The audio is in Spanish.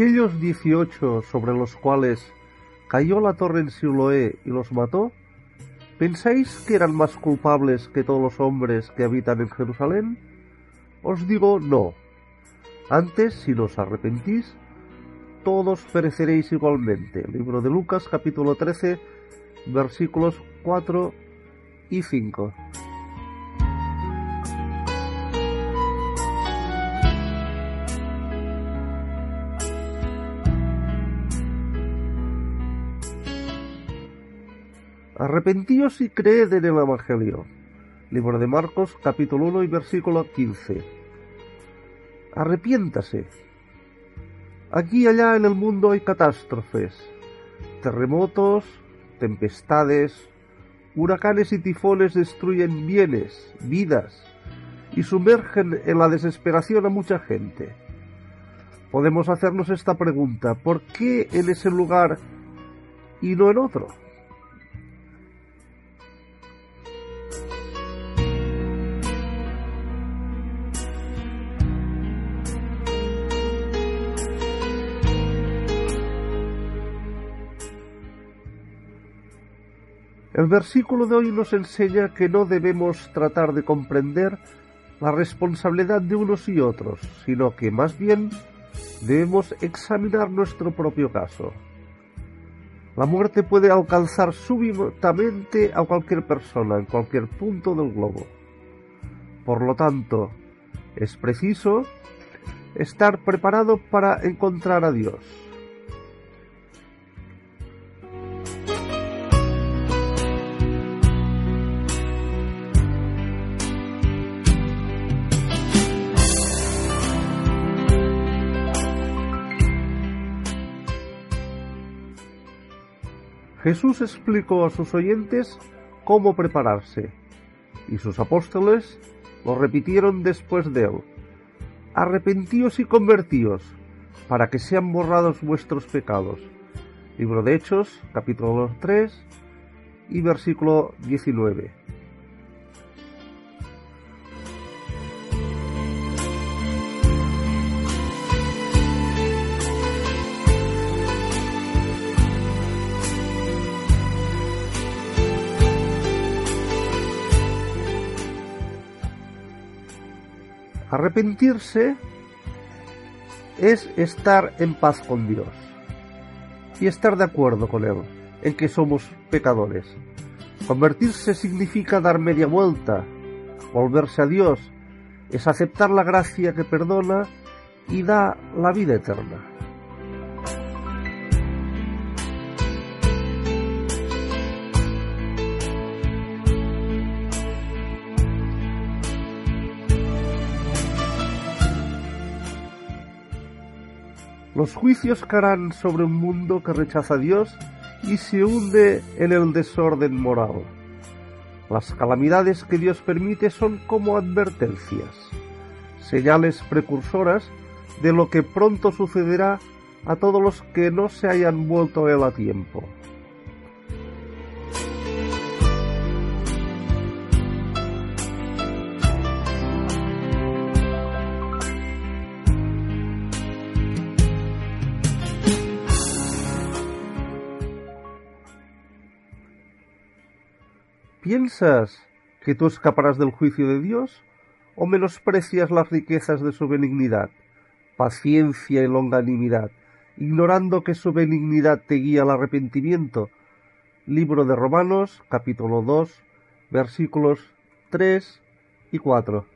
Aquellos dieciocho sobre los cuales cayó la torre en Siloé y los mató, ¿pensáis que eran más culpables que todos los hombres que habitan en Jerusalén? Os digo no. Antes, si nos arrepentís, todos pereceréis igualmente. Libro de Lucas capítulo 13 versículos 4 y 5. Arrepentíos y creed en el Evangelio. Libro de Marcos, capítulo 1 y versículo 15. Arrepiéntase. Aquí y allá en el mundo hay catástrofes, terremotos, tempestades, huracanes y tifones destruyen bienes, vidas y sumergen en la desesperación a mucha gente. Podemos hacernos esta pregunta, ¿por qué en ese lugar y no en otro? El versículo de hoy nos enseña que no debemos tratar de comprender la responsabilidad de unos y otros, sino que más bien debemos examinar nuestro propio caso. La muerte puede alcanzar súbitamente a cualquier persona en cualquier punto del globo. Por lo tanto, es preciso estar preparado para encontrar a Dios. Jesús explicó a sus oyentes cómo prepararse, y sus apóstoles lo repitieron después de él. Arrepentíos y convertíos, para que sean borrados vuestros pecados. Libro de Hechos, capítulo 3 y versículo 19. Arrepentirse es estar en paz con Dios y estar de acuerdo con Él en que somos pecadores. Convertirse significa dar media vuelta, volverse a Dios, es aceptar la gracia que perdona y da la vida eterna. Los juicios caerán sobre un mundo que rechaza a Dios y se hunde en el desorden moral. Las calamidades que Dios permite son como advertencias, señales precursoras de lo que pronto sucederá a todos los que no se hayan vuelto él a tiempo. ¿Piensas que tú escaparás del juicio de Dios o menosprecias las riquezas de su benignidad, paciencia y longanimidad, ignorando que su benignidad te guía al arrepentimiento? Libro de Romanos, capítulo 2, versículos 3 y 4.